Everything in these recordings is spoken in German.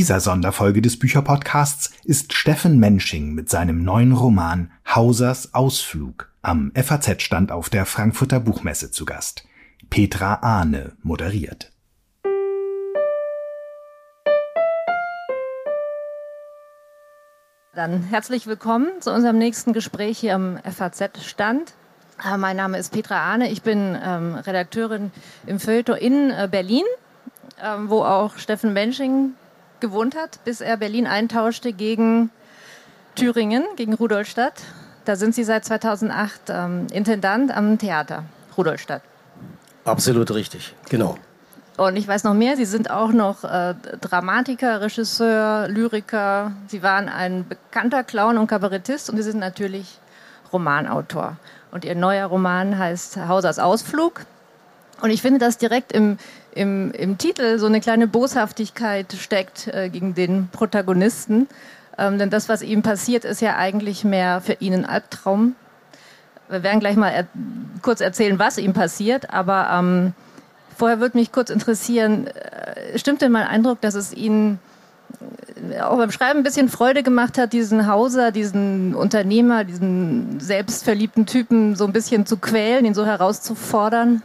dieser Sonderfolge des Bücherpodcasts ist Steffen Mensching mit seinem neuen Roman Hausers Ausflug am FAZ-Stand auf der Frankfurter Buchmesse zu Gast. Petra Ahne moderiert. Dann herzlich willkommen zu unserem nächsten Gespräch hier am FAZ-Stand. Äh, mein Name ist Petra Ahne, ich bin ähm, Redakteurin im Feuilleton in äh, Berlin, ähm, wo auch Steffen Mensching gewohnt hat, bis er Berlin eintauschte gegen Thüringen, gegen Rudolstadt. Da sind Sie seit 2008 ähm, Intendant am Theater Rudolstadt. Absolut richtig, genau. Und ich weiß noch mehr, Sie sind auch noch äh, Dramatiker, Regisseur, Lyriker. Sie waren ein bekannter Clown und Kabarettist und Sie sind natürlich Romanautor. Und Ihr neuer Roman heißt Hausers Ausflug. Und ich finde, dass direkt im, im, im Titel so eine kleine Boshaftigkeit steckt äh, gegen den Protagonisten. Ähm, denn das, was ihm passiert, ist ja eigentlich mehr für ihn ein Albtraum. Wir werden gleich mal er kurz erzählen, was ihm passiert, aber ähm, vorher würde mich kurz interessieren, äh, stimmt denn mein Eindruck, dass es Ihnen äh, auch beim Schreiben ein bisschen Freude gemacht hat, diesen Hauser, diesen Unternehmer, diesen selbstverliebten Typen so ein bisschen zu quälen, ihn so herauszufordern?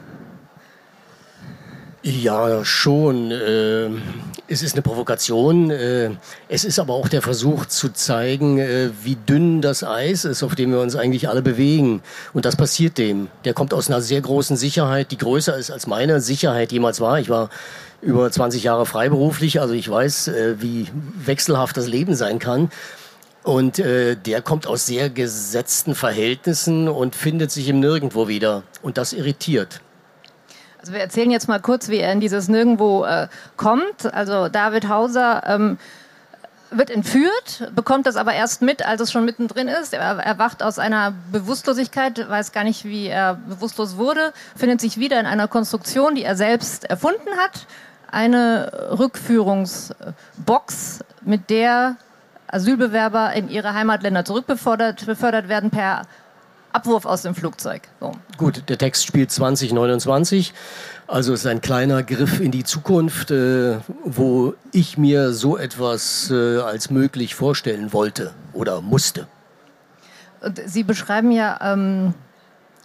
Ja, schon. Äh, es ist eine Provokation. Äh, es ist aber auch der Versuch zu zeigen, äh, wie dünn das Eis ist, auf dem wir uns eigentlich alle bewegen. Und das passiert dem. Der kommt aus einer sehr großen Sicherheit, die größer ist als meine Sicherheit jemals war. Ich war über 20 Jahre freiberuflich, also ich weiß, wie wechselhaft das Leben sein kann. Und äh, der kommt aus sehr gesetzten Verhältnissen und findet sich im Nirgendwo wieder. Und das irritiert. Also wir erzählen jetzt mal kurz, wie er in dieses Nirgendwo äh, kommt. Also David Hauser ähm, wird entführt, bekommt das aber erst mit, als es schon mittendrin ist. Er erwacht aus einer Bewusstlosigkeit, weiß gar nicht, wie er bewusstlos wurde, findet sich wieder in einer Konstruktion, die er selbst erfunden hat. Eine Rückführungsbox, mit der Asylbewerber in ihre Heimatländer zurückbefördert befördert werden per Abwurf aus dem Flugzeug. So. Gut, der Text spielt 2029. Also es ist ein kleiner Griff in die Zukunft, äh, wo ich mir so etwas äh, als möglich vorstellen wollte oder musste. Und Sie beschreiben ja, ähm,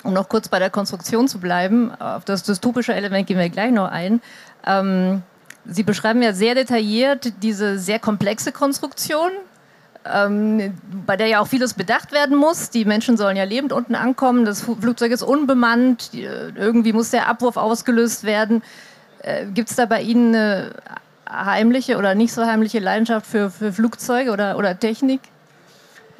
um noch kurz bei der Konstruktion zu bleiben, auf das dystopische Element gehen wir gleich noch ein. Ähm, Sie beschreiben ja sehr detailliert diese sehr komplexe Konstruktion, ähm, bei der ja auch vieles bedacht werden muss. Die Menschen sollen ja lebend unten ankommen, das Flugzeug ist unbemannt, irgendwie muss der Abwurf ausgelöst werden. Äh, Gibt es da bei Ihnen eine heimliche oder nicht so heimliche Leidenschaft für, für Flugzeuge oder, oder Technik?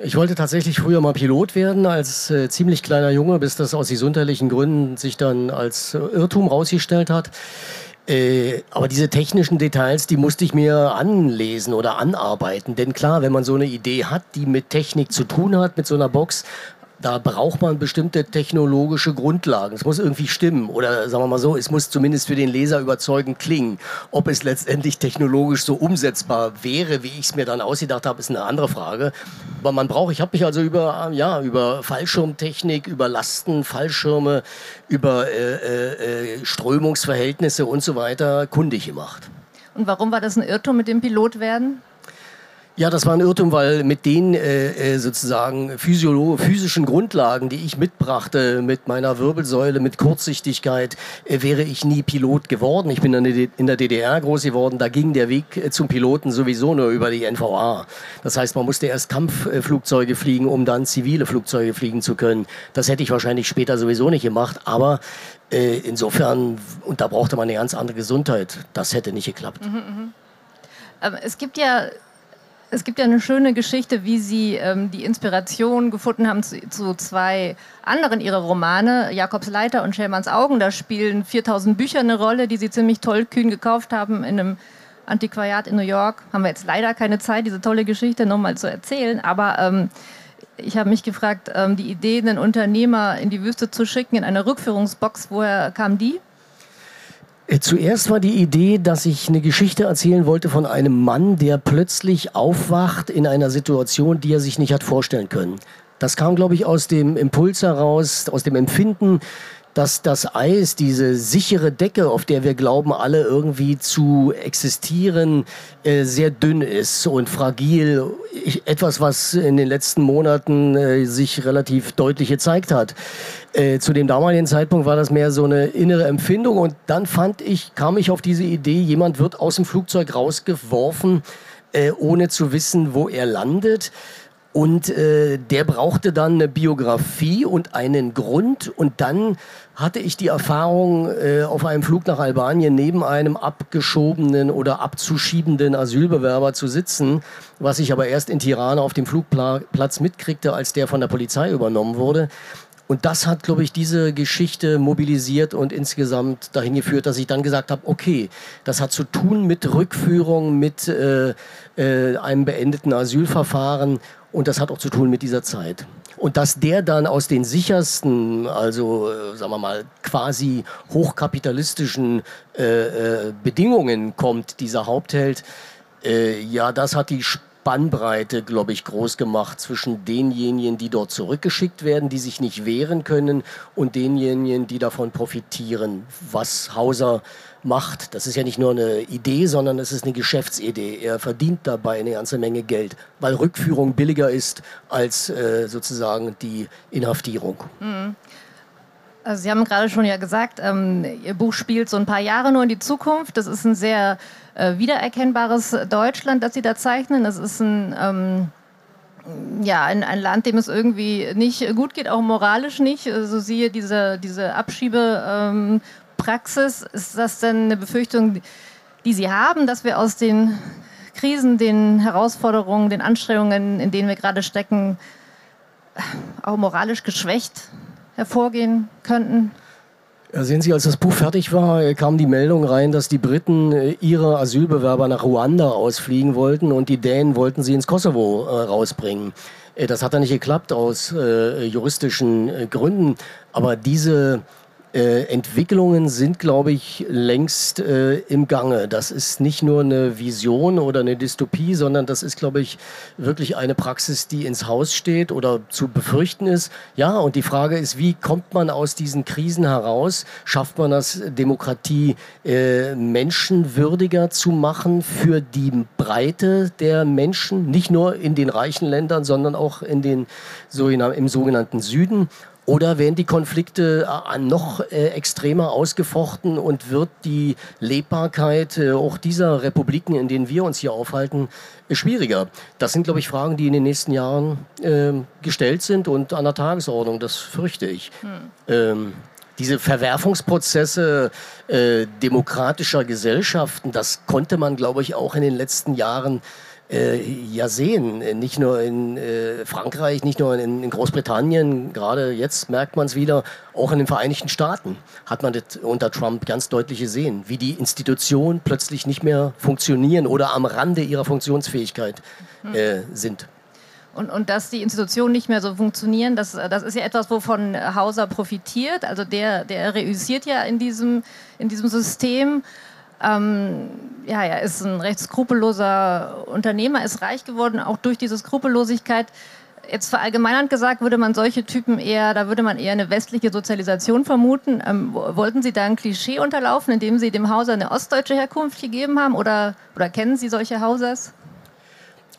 Ich wollte tatsächlich früher mal Pilot werden als äh, ziemlich kleiner Junge, bis das aus gesundheitlichen Gründen sich dann als Irrtum rausgestellt hat. Äh, aber diese technischen Details, die musste ich mir anlesen oder anarbeiten. Denn klar, wenn man so eine Idee hat, die mit Technik zu tun hat, mit so einer Box, da braucht man bestimmte technologische Grundlagen. Es muss irgendwie stimmen oder sagen wir mal so, es muss zumindest für den Leser überzeugend klingen. Ob es letztendlich technologisch so umsetzbar wäre, wie ich es mir dann ausgedacht habe, ist eine andere Frage. Aber man braucht, ich habe mich also über, ja, über Fallschirmtechnik, über Lasten, Fallschirme, über äh, äh, äh Strömungsverhältnisse und so weiter kundig gemacht. Und warum war das ein Irrtum mit dem Pilotwerden? Ja, das war ein Irrtum, weil mit den äh, äh sozusagen physischen Grundlagen, die ich mitbrachte, mit meiner Wirbelsäule, mit Kurzsichtigkeit, äh, wäre ich nie Pilot geworden. Ich bin in der DDR groß geworden, da ging der Weg äh, zum Piloten sowieso nur über die NVA. Das heißt, man musste erst Kampfflugzeuge fliegen, um dann zivile Flugzeuge fliegen zu können. Das hätte ich wahrscheinlich später sowieso nicht gemacht, aber äh, insofern, und da brauchte man eine ganz andere Gesundheit. Das hätte nicht geklappt. Mhm, mh. Es gibt ja es gibt ja eine schöne Geschichte, wie Sie ähm, die Inspiration gefunden haben zu, zu, zwei anderen Ihrer Romane, Jakobs Leiter und Schellmanns Augen. Da spielen 4000 Bücher eine Rolle, die Sie ziemlich tollkühn gekauft haben in einem Antiquariat in New York. Haben wir jetzt leider keine Zeit, diese tolle Geschichte nochmal zu erzählen, aber ähm, ich habe mich gefragt, ähm, die Idee, einen Unternehmer in die Wüste zu schicken, in eine Rückführungsbox, woher kam die? Äh, zuerst war die Idee, dass ich eine Geschichte erzählen wollte von einem Mann, der plötzlich aufwacht in einer Situation, die er sich nicht hat vorstellen können. Das kam, glaube ich, aus dem Impuls heraus, aus dem Empfinden, dass das Eis, diese sichere Decke, auf der wir glauben, alle irgendwie zu existieren, äh, sehr dünn ist und fragil. etwas, was in den letzten Monaten äh, sich relativ deutlich gezeigt hat. Äh, zu dem damaligen Zeitpunkt war das mehr so eine innere Empfindung und dann fand ich, kam ich auf diese Idee, jemand wird aus dem Flugzeug rausgeworfen, äh, ohne zu wissen, wo er landet. Und äh, der brauchte dann eine Biografie und einen Grund. Und dann hatte ich die Erfahrung, äh, auf einem Flug nach Albanien neben einem abgeschobenen oder abzuschiebenden Asylbewerber zu sitzen, was ich aber erst in Tirana auf dem Flugplatz mitkriegte, als der von der Polizei übernommen wurde. Und das hat, glaube ich, diese Geschichte mobilisiert und insgesamt dahin geführt, dass ich dann gesagt habe, okay, das hat zu tun mit Rückführung, mit äh, äh, einem beendeten Asylverfahren und das hat auch zu tun mit dieser Zeit. Und dass der dann aus den sichersten, also äh, sagen wir mal quasi hochkapitalistischen äh, äh, Bedingungen kommt, dieser Hauptheld, ja, das hat die Spannbreite, glaube ich, groß gemacht zwischen denjenigen, die dort zurückgeschickt werden, die sich nicht wehren können, und denjenigen, die davon profitieren, was Hauser macht. Das ist ja nicht nur eine Idee, sondern es ist eine Geschäftsidee. Er verdient dabei eine ganze Menge Geld, weil Rückführung billiger ist als äh, sozusagen die Inhaftierung. Mhm. Also Sie haben gerade schon ja gesagt, ähm, Ihr Buch spielt so ein paar Jahre nur in die Zukunft. Das ist ein sehr äh, wiedererkennbares Deutschland, das Sie da zeichnen. Das ist ein, ähm, ja, ein, ein, Land, dem es irgendwie nicht gut geht, auch moralisch nicht. Also siehe diese, diese Abschiebepraxis. Ist das denn eine Befürchtung, die Sie haben, dass wir aus den Krisen, den Herausforderungen, den Anstrengungen, in denen wir gerade stecken, auch moralisch geschwächt hervorgehen könnten? Sehen Sie, als das Buch fertig war, kam die Meldung rein, dass die Briten äh, ihre Asylbewerber nach Ruanda ausfliegen wollten und die Dänen wollten sie ins Kosovo äh, rausbringen. Äh, das hat dann nicht geklappt aus äh, juristischen äh, Gründen. Aber diese äh, Entwicklungen sind, glaube ich, längst äh, im Gange. Das ist nicht nur eine Vision oder eine Dystopie, sondern das ist, glaube ich, wirklich eine Praxis, die ins Haus steht oder zu befürchten ist. Ja, und die Frage ist, wie kommt man aus diesen Krisen heraus? Schafft man das, Demokratie äh, menschenwürdiger zu machen für die Breite der Menschen, nicht nur in den reichen Ländern, sondern auch in den, so im sogenannten Süden? Oder werden die Konflikte äh, noch äh, extremer ausgefochten und wird die Lebbarkeit äh, auch dieser Republiken, in denen wir uns hier aufhalten, schwieriger? Das sind, glaube ich, Fragen, die in den nächsten Jahren äh, gestellt sind und an der Tagesordnung. Das fürchte ich. Hm. Ähm, diese Verwerfungsprozesse äh, demokratischer Gesellschaften, das konnte man, glaube ich, auch in den letzten Jahren äh, ja sehen. Nicht nur in äh, Frankreich, nicht nur in, in Großbritannien, gerade jetzt merkt man es wieder, auch in den Vereinigten Staaten hat man das unter Trump ganz deutlich gesehen, wie die Institutionen plötzlich nicht mehr funktionieren oder am Rande ihrer Funktionsfähigkeit hm. äh, sind. Und, und dass die Institutionen nicht mehr so funktionieren, das, das ist ja etwas, wovon Hauser profitiert. Also der, der reüssiert ja in diesem, in diesem System. Ähm, ja, er ist ein recht skrupelloser Unternehmer, ist reich geworden, auch durch diese Skrupellosigkeit. Jetzt verallgemeinernd gesagt, würde man solche Typen eher, da würde man eher eine westliche Sozialisation vermuten. Ähm, wollten Sie da ein Klischee unterlaufen, indem Sie dem Hauser eine ostdeutsche Herkunft gegeben haben? Oder, oder kennen Sie solche Hausers?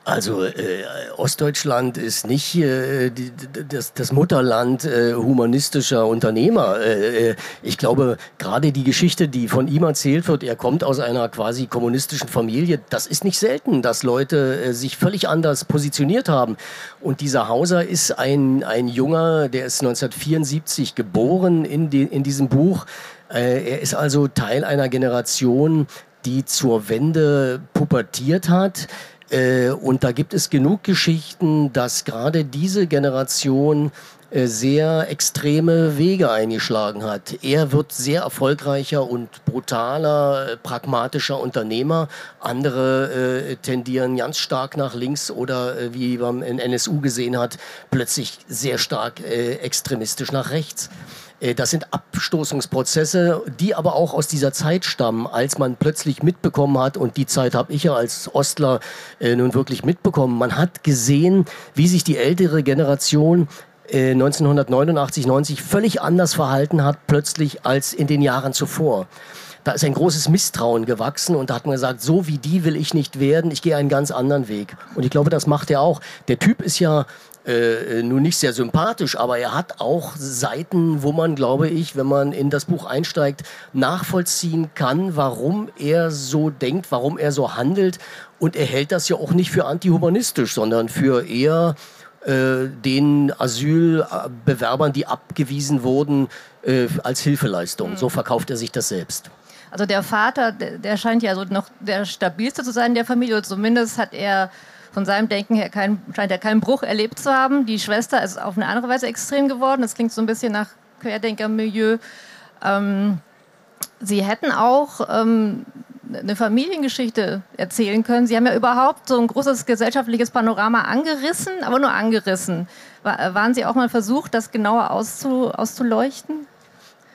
Also äh, Ostdeutschland ist nicht äh, die, das, das, Mutterland äh, humanistischer Unternehmer. Äh, äh, ich glaube, gerade die Geschichte, die von ihm erzählt wird, er kommt aus einer quasi kommunistischen Familie, das ist nicht selten, dass Leute äh, sich völlig anders positioniert haben. Und dieser Hauser ist ein, ein Junger, der ist 1974 geboren in, die, in diesem Buch. er ist also Teil einer Generation, die zur Wende pubertiert hat und da gibt es genug Geschichten, dass gerade diese Generation äh, sehr extreme Wege eingeschlagen hat. Er wird sehr erfolgreicher und brutaler, äh, pragmatischer Unternehmer. Andere äh, tendieren ganz stark nach links oder, äh, wie man in NSU gesehen hat, plötzlich sehr stark äh, extremistisch nach rechts. Äh, das sind Abstoßungsprozesse, die aber auch aus dieser Zeit stammen, als man plötzlich mitbekommen hat, und die Zeit habe ich ja als Ostler äh, nun wirklich mitbekommen, man hat gesehen, wie sich die ältere Generation 1989, 90 völlig anders verhalten hat plötzlich als in den Jahren zuvor da ist ein großes Misstrauen gewachsen und da hat man gesagt, so wie die will ich nicht werden, ich gehe einen ganz anderen Weg. Und ich glaube, das macht er auch. Der Typ ist ja äh, nun nicht sehr sympathisch, aber er hat auch Seiten, wo man, glaube ich, wenn man in das Buch einsteigt, nachvollziehen kann, warum er so denkt, warum er so handelt. Und er hält das ja auch nicht für antihumanistisch, sondern für eher äh, den Asylbewerbern, die abgewiesen wurden, äh, als Hilfeleistung. Mhm. So verkauft er sich das selbst. Also der Vater, der, der scheint ja so noch der stabilste zu sein der Familie, zumindest hat er von seinem Denken her kein, scheint er keinen Bruch erlebt zu haben. Die Schwester ist auf eine andere Weise extrem geworden. Das klingt so ein bisschen nach Querdenker-Milieu. Ähm, Sie hätten auch ähm, eine Familiengeschichte erzählen können. Sie haben ja überhaupt so ein großes gesellschaftliches Panorama angerissen, aber nur angerissen. War, waren Sie auch mal versucht, das genauer auszu, auszuleuchten?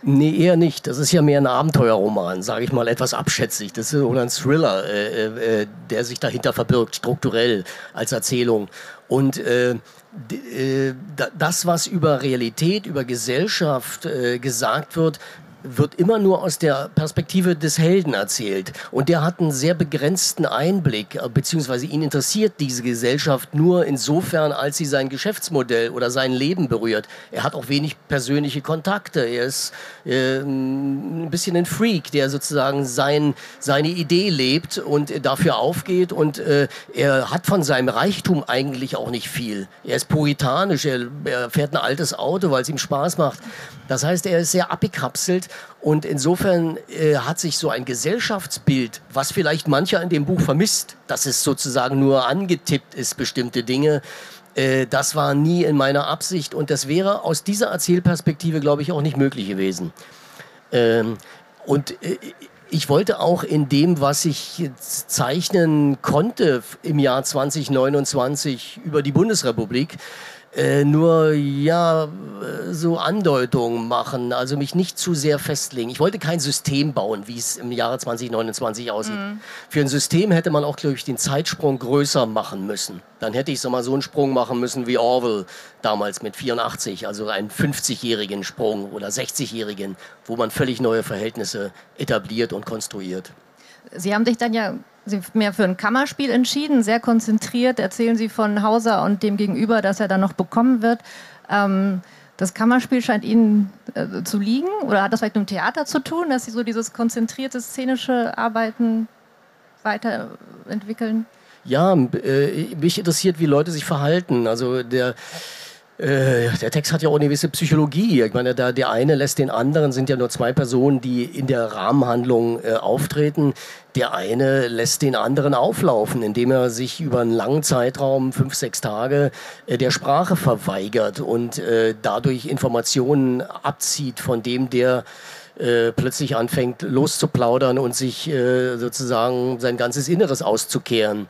Nee, eher nicht. Das ist ja mehr ein Abenteuerroman, sage ich mal etwas abschätzig. Das ist oder ein Thriller, äh, äh, äh der sich dahinter verbirgt, strukturell als Erzählung. Und äh, äh das, was über Realität, über Gesellschaft äh, gesagt wird, wird immer nur aus der Perspektive des Helden erzählt. Und der hat einen sehr begrenzten Einblick, äh, beziehungsweise ihn interessiert diese Gesellschaft nur insofern, als sie sein Geschäftsmodell oder sein Leben berührt. Er hat auch wenig persönliche Kontakte. Er ist äh, ein bisschen ein Freak, der sozusagen sein, seine Idee lebt und dafür aufgeht. Und äh, er hat von seinem Reichtum eigentlich auch nicht viel. Er ist puritanisch, er, er fährt ein altes Auto, weil es ihm Spaß macht. Das heißt, er ist sehr abgekapselt und insofern äh, hat sich so ein Gesellschaftsbild, was vielleicht mancher in dem Buch vermisst, dass es sozusagen nur angetippt ist, bestimmte Dinge, äh, das war nie in meiner Absicht und das wäre aus dieser Erzählperspektive, glaube ich, auch nicht möglich gewesen. Ähm, und äh, ich wollte auch in dem, was ich zeichnen konnte im Jahr 2029 über die Bundesrepublik, äh, nur ja so Andeutungen machen, also mich nicht zu sehr festlegen. Ich wollte kein System bauen, wie es im Jahre 2029 aussieht. Mhm. Für ein System hätte man auch, glaube ich, den Zeitsprung größer machen müssen. Dann hätte ich so mal so einen Sprung machen müssen wie Orwell damals mit 84, also einen 50-jährigen Sprung oder 60-jährigen, wo man völlig neue Verhältnisse etabliert und konstruiert. Sie haben sich dann ja mehr für ein Kammerspiel entschieden, sehr konzentriert. Erzählen Sie von Hauser und dem Gegenüber, dass er dann noch bekommen wird. Ähm, das Kammerspiel scheint Ihnen äh, zu liegen oder hat das vielleicht mit dem Theater zu tun, dass Sie so dieses konzentrierte szenische Arbeiten weiterentwickeln? Ja, äh, mich interessiert, wie Leute sich verhalten. Also der äh, der Text hat ja auch eine gewisse Psychologie. Ich meine, da der eine lässt den anderen, sind ja nur zwei Personen, die in der Rahmenhandlung äh, auftreten. Der eine lässt den anderen auflaufen, indem er sich über einen langen Zeitraum, fünf, sechs Tage, äh, der Sprache verweigert und äh, dadurch Informationen abzieht von dem, der äh, plötzlich anfängt loszuplaudern und sich äh, sozusagen sein ganzes Inneres auszukehren.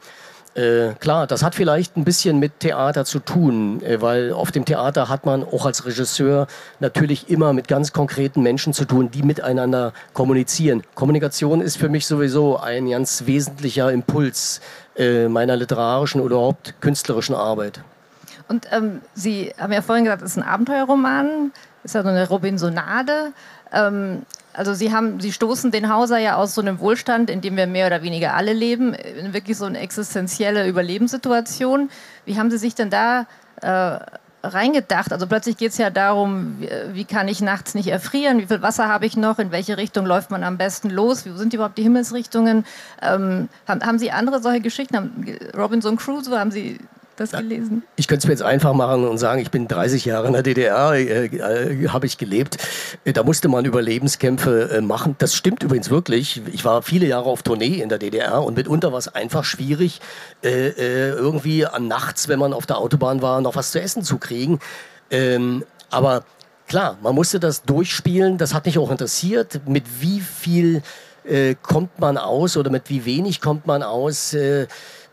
Äh, klar, das hat vielleicht ein bisschen mit Theater zu tun, äh, weil auf dem Theater hat man auch als Regisseur natürlich immer mit ganz konkreten Menschen zu tun, die miteinander kommunizieren. Kommunikation ist für mich sowieso ein ganz wesentlicher Impuls äh, meiner literarischen oder überhaupt künstlerischen Arbeit. Und ähm, Sie haben ja vorhin gesagt, es ist ein Abenteuerroman, ist ja so eine Robinsonade. Ähm, also Sie haben, Sie stoßen den Hauser ja aus so einem Wohlstand, in dem wir mehr oder weniger alle leben, in wirklich so eine existenzielle Überlebenssituation. Wie haben Sie sich denn da äh, reingedacht? Also plötzlich geht es ja darum, wie, kann ich nachts nicht erfrieren? Wie viel Wasser habe ich noch? In welche Richtung läuft man am besten los? Wie sind überhaupt die Himmelsrichtungen? Ähm, haben, haben, Sie andere solche Geschichten? Haben, Robinson Crusoe, haben Sie das gelesen? Ich könnte es mir jetzt einfach machen und sagen, ich bin 30 Jahre in der DDR, äh, äh, habe ich gelebt. Äh, da musste man Überlebenskämpfe äh, machen. Das stimmt übrigens wirklich. Ich war viele Jahre auf Tournee in der DDR und mitunter war es einfach schwierig, äh, irgendwie an nachts, wenn man auf der Autobahn war, noch was zu essen zu kriegen. Ähm, aber klar, man musste das durchspielen. Das hat mich auch interessiert, mit wie viel kommt man aus oder mit wie wenig kommt man aus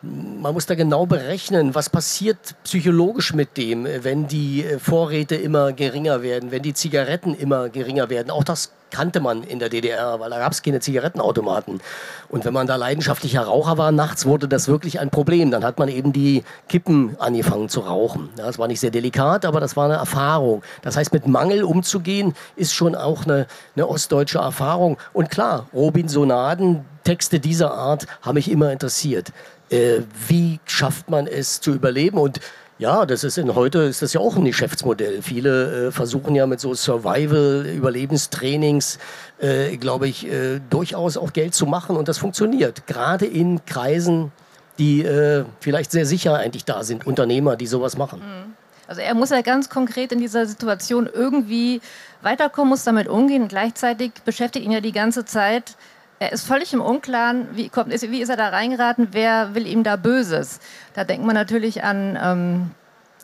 man muss da genau berechnen, was passiert psychologisch mit dem, wenn die äh, Vorräte immer geringer werden, wenn die Zigaretten immer geringer werden. Auch das kannte man in der DDR, weil da gab es keine Zigarettenautomaten. Und wenn man da leidenschaftlicher Raucher war nachts, wurde das wirklich ein Problem. Dann hat man eben die Kippen angefangen zu rauchen. Ja, das war nicht sehr delikat, aber das war eine Erfahrung. Das heißt, mit Mangel umzugehen, ist schon auch eine, eine ostdeutsche Erfahrung. Und klar, Robinsonaden, Texte dieser Art haben mich immer interessiert. Äh, wie schafft man es zu überleben? Und ja, das ist in heute ist das ja auch ein Geschäftsmodell. Viele äh, versuchen ja mit so Survival, Überlebenstrainings, äh, glaube ich, äh, durchaus auch Geld zu machen und das funktioniert. Gerade in Kreisen, die äh, vielleicht sehr sicher eigentlich da sind, Unternehmer, die sowas machen. Mhm. Also er muss ja ganz konkret in dieser Situation irgendwie weiterkommen, muss damit umgehen. Gleichzeitig beschäftigt ihn ja die ganze Zeit er ist völlig im Unklaren, wie, kommt, wie ist er da reingeraten, wer will ihm da Böses. Da denkt man natürlich an ähm,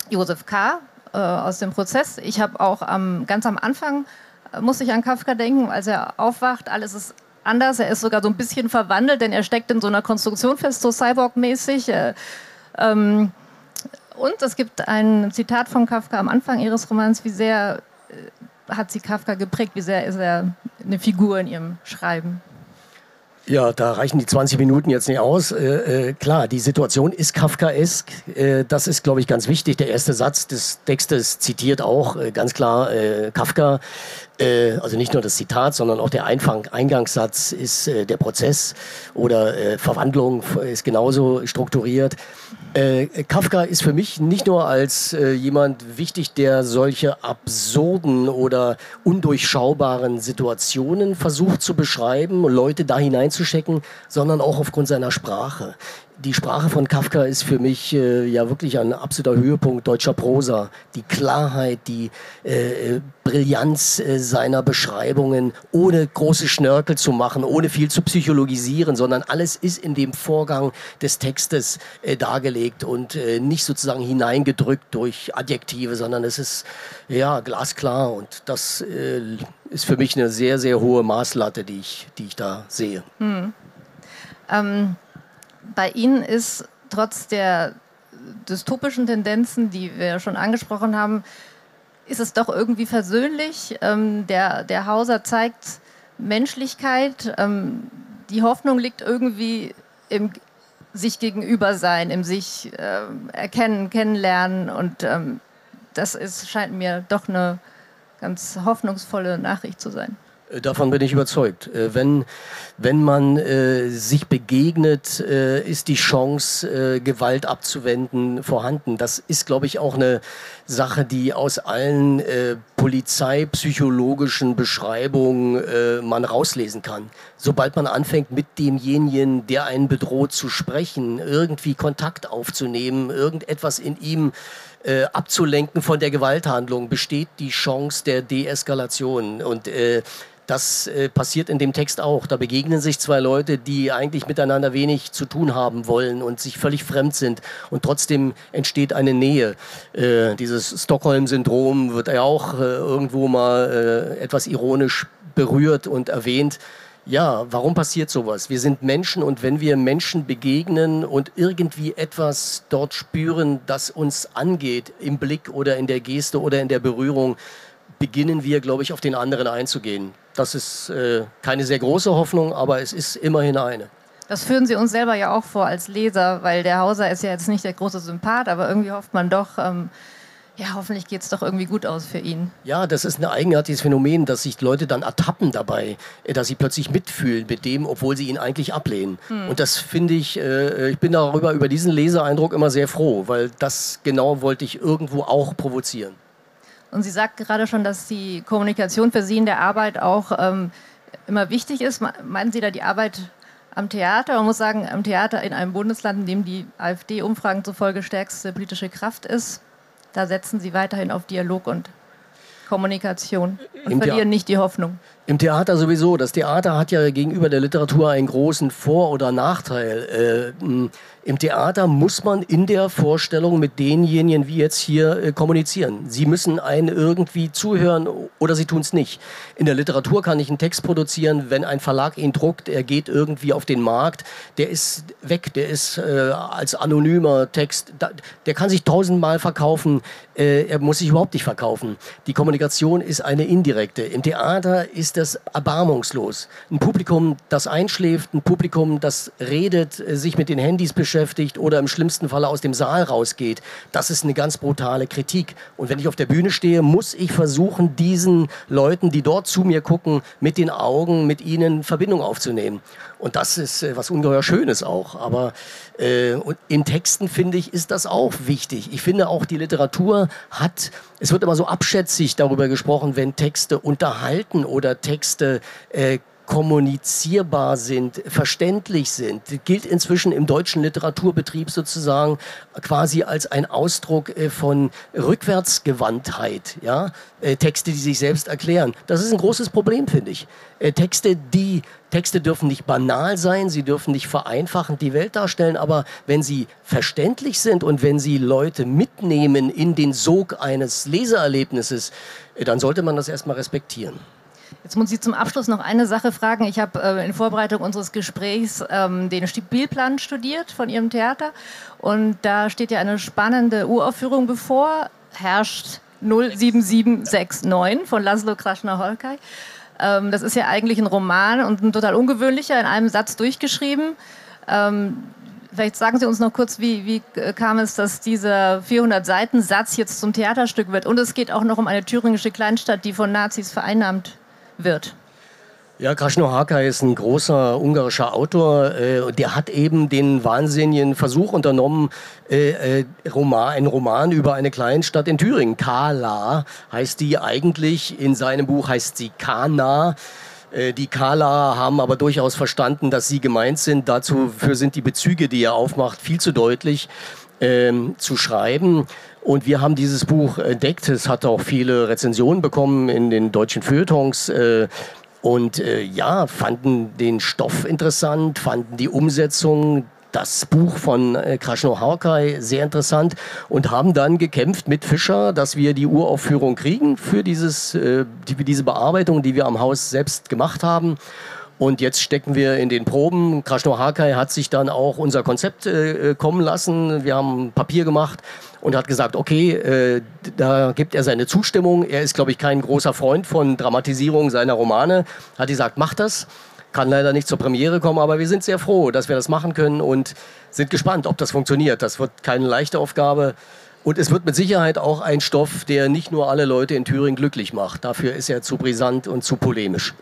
Josef K. Äh, aus dem Prozess. Ich habe auch am, ganz am Anfang, äh, musste ich an Kafka denken, als er aufwacht, alles ist anders. Er ist sogar so ein bisschen verwandelt, denn er steckt in so einer Konstruktion fest, so Cyborg-mäßig. Äh, ähm, und es gibt ein Zitat von Kafka am Anfang ihres Romans, wie sehr äh, hat sie Kafka geprägt, wie sehr ist er eine Figur in ihrem Schreiben. Ja, da reichen die 20 Minuten jetzt nicht aus. Äh, äh, klar, die Situation ist Kafkaesk. Äh, das ist, glaube ich, ganz wichtig. Der erste Satz des Textes zitiert auch äh, ganz klar äh, Kafka. Also nicht nur das Zitat, sondern auch der Einfang, Eingangssatz ist der Prozess oder Verwandlung ist genauso strukturiert. Äh, Kafka ist für mich nicht nur als äh, jemand wichtig, der solche absurden oder undurchschaubaren Situationen versucht zu beschreiben, Leute da hineinzustecken, sondern auch aufgrund seiner Sprache die Sprache von Kafka ist für mich äh, ja wirklich ein absoluter Höhepunkt deutscher Prosa. Die Klarheit, die äh, Brillanz äh, seiner Beschreibungen, ohne große Schnörkel zu machen, ohne viel zu psychologisieren, sondern alles ist in dem Vorgang des Textes äh, dargelegt und äh, nicht sozusagen hineingedrückt durch Adjektive, sondern es ist ja glasklar und das äh, ist für mich eine sehr, sehr hohe Maßlatte, die ich, die ich da sehe. Hm. Ähm bei Ihnen ist trotz der dystopischen Tendenzen, die wir schon angesprochen haben, ist es doch irgendwie versöhnlich. Ähm, der, der Hauser zeigt Menschlichkeit. Ähm, die Hoffnung liegt irgendwie im sich gegenüber sein, im sich äh, erkennen, kennenlernen. Und ähm, das ist, scheint mir doch eine ganz hoffnungsvolle Nachricht zu sein. Äh, davon bin ich überzeugt. Äh, wenn, wenn man äh, sich begegnet, äh, ist die Chance, äh, Gewalt abzuwenden, vorhanden. Das ist, glaube ich, auch eine Sache, die aus allen äh, polizeipsychologischen Beschreibungen man rauslesen kann. Sobald man anfängt, mit demjenigen, der einen bedroht, zu sprechen, irgendwie Kontakt aufzunehmen, irgendetwas in ihm äh, abzulenken von der Gewalthandlung, besteht die Chance der Deeskalation. Und äh, das äh, passiert in dem Text auch. Da begegnen sich zwei Leute, die eigentlich miteinander wenig zu tun haben wollen und sich völlig fremd sind. Und trotzdem entsteht eine Nähe. Äh, dieses Stockholm-Syndrom wird ja auch äh, irgendwo mal äh, etwas ironisch berührt und erwähnt. Ja, warum passiert sowas? Wir sind Menschen und wenn wir Menschen begegnen und irgendwie etwas dort spüren, das uns angeht, im Blick oder in der Geste oder in der Berührung, beginnen wir, glaube ich, auf den anderen einzugehen. Das ist äh, keine sehr große Hoffnung, aber es ist immerhin eine. Das führen Sie uns selber ja auch vor als Leser, weil der Hauser ist ja jetzt nicht der große Sympath, aber irgendwie hofft man doch, ähm, ja, hoffentlich geht es doch irgendwie gut aus für ihn. Ja, das ist ein eigenartiges Phänomen, dass sich Leute dann ertappen dabei, äh, dass sie plötzlich mitfühlen mit dem, obwohl sie ihn eigentlich ablehnen. Hm. Und das finde ich, äh, ich bin darüber, über diesen Leseeindruck immer sehr froh, weil das genau wollte ich irgendwo auch provozieren. Und Sie sagt gerade schon, dass die Kommunikation für Sie in der Arbeit auch ähm, immer wichtig ist. Meinen Sie da die Arbeit am Theater? Man muss sagen, am Theater in einem Bundesland, in dem die AfD Umfragen zufolge stärkste politische Kraft ist, da setzen Sie weiterhin auf Dialog und Kommunikation und Im verlieren nicht die Hoffnung. Im Theater sowieso. Das Theater hat ja gegenüber der Literatur einen großen Vor- oder Nachteil. Äh, im Theater muss man in der Vorstellung mit denjenigen wie jetzt hier äh, kommunizieren. Sie müssen einen irgendwie zuhören oder sie tun es nicht. In der Literatur kann ich einen Text produzieren, wenn ein Verlag ihn druckt, er geht irgendwie auf den Markt, der ist weg, der ist äh, als anonymer Text, da, der kann sich tausendmal verkaufen. äh, er muss sich überhaupt nicht verkaufen. Die Kommunikation ist eine indirekte. Im Theater ist das erbarmungslos. Ein Publikum, das einschläft, ein Publikum, das redet, äh, sich mit den Handys beschäftigt oder im schlimmsten Falle aus dem Saal rausgeht, das ist eine ganz brutale Kritik. Und wenn ich auf der Bühne stehe, muss ich versuchen, diesen Leuten, die dort zu mir gucken, mit den Augen, mit ihnen Verbindung aufzunehmen. Und das ist äh, was ungeheuer Schönes auch. Aber äh, in Texten, finde ich, ist das auch wichtig. Ich finde auch, die Literatur hat, es wird immer so abschätzig darüber gesprochen, wenn Texte unterhalten oder Texte äh, kommunizierbar sind, verständlich sind, gilt inzwischen im deutschen Literaturbetrieb sozusagen quasi als ein Ausdruck äh, von Rückwärtsgewandtheit. Ja? Äh, Texte, die sich selbst erklären. Das ist ein großes Problem, finde ich. Äh, Texte, die Texte dürfen nicht banal sein, sie dürfen nicht vereinfachend die Welt darstellen, aber wenn sie verständlich sind und wenn sie Leute mitnehmen in den Sog eines Leseerlebnisses, dann sollte man das erstmal respektieren. Jetzt muss ich zum Abschluss noch eine Sache fragen. Ich habe äh, in Vorbereitung unseres Gesprächs ähm, den Spielplan studiert von Ihrem Theater und da steht ja eine spannende Uraufführung bevor, herrscht 07769 von Laszlo Krasner-Holkai. Ähm, das ist ja eigentlich ein Roman und ein total ungewöhnlicher, in einem Satz durchgeschrieben. Ähm, Vielleicht sagen Sie uns noch kurz, wie, wie kam es, dass dieser 400-Seiten-Satz jetzt zum Theaterstück wird? Und es geht auch noch um eine thüringische Kleinstadt, die von Nazis vereinnahmt wird. Ja, Krasno Haka ist ein großer ungarischer Autor. Äh, der hat eben den wahnsinnigen Versuch unternommen, äh, äh, Roman, einen Roman über eine Kleinstadt in Thüringen. Kala heißt die eigentlich. In seinem Buch heißt sie Kana. Äh, die Kala haben aber durchaus verstanden, dass sie gemeint sind. Dazu sind die Bezüge, die er aufmacht, viel zu deutlich ähm, zu schreiben. Und wir haben dieses Buch entdeckt. Es hat auch viele Rezensionen bekommen in den deutschen Feuilletons. Äh, und äh, ja, fanden den Stoff interessant, fanden die Umsetzung, das Buch von äh, Krasno Harkai sehr interessant und haben dann gekämpft mit Fischer, dass wir die Uraufführung kriegen für dieses, äh, die, diese Bearbeitung, die wir am Haus selbst gemacht haben. Und jetzt stecken wir in den Proben. Krasno Harkai hat sich dann auch unser Konzept äh, kommen lassen. Wir haben Papier gemacht und hat gesagt, okay, äh, da gibt er seine Zustimmung. Er ist, glaube ich, kein großer Freund von Dramatisierung seiner Romane. Hat gesagt, mach das. Kann leider nicht zur Premiere kommen, aber wir sind sehr froh, dass wir das machen können und sind gespannt, ob das funktioniert. Das wird keine leichte Aufgabe. Und es wird mit Sicherheit auch ein Stoff, der nicht nur alle Leute in Thüringen glücklich macht. Dafür ist er zu brisant und zu polemisch.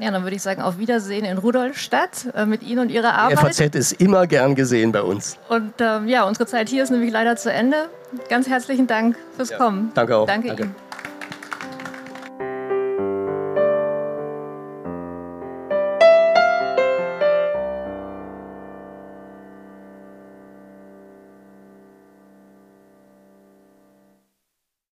Ja, dann würde ich sagen, auf Wiedersehen in Rudolstadt äh, mit Ihnen und Ihrer Arbeit. FAZ ist immer gern gesehen bei uns. Und ähm, ja, unsere Zeit hier ist nämlich leider zu Ende. Ganz herzlichen Dank fürs ja. Kommen. Danke auch. Danke, Danke. Ihnen.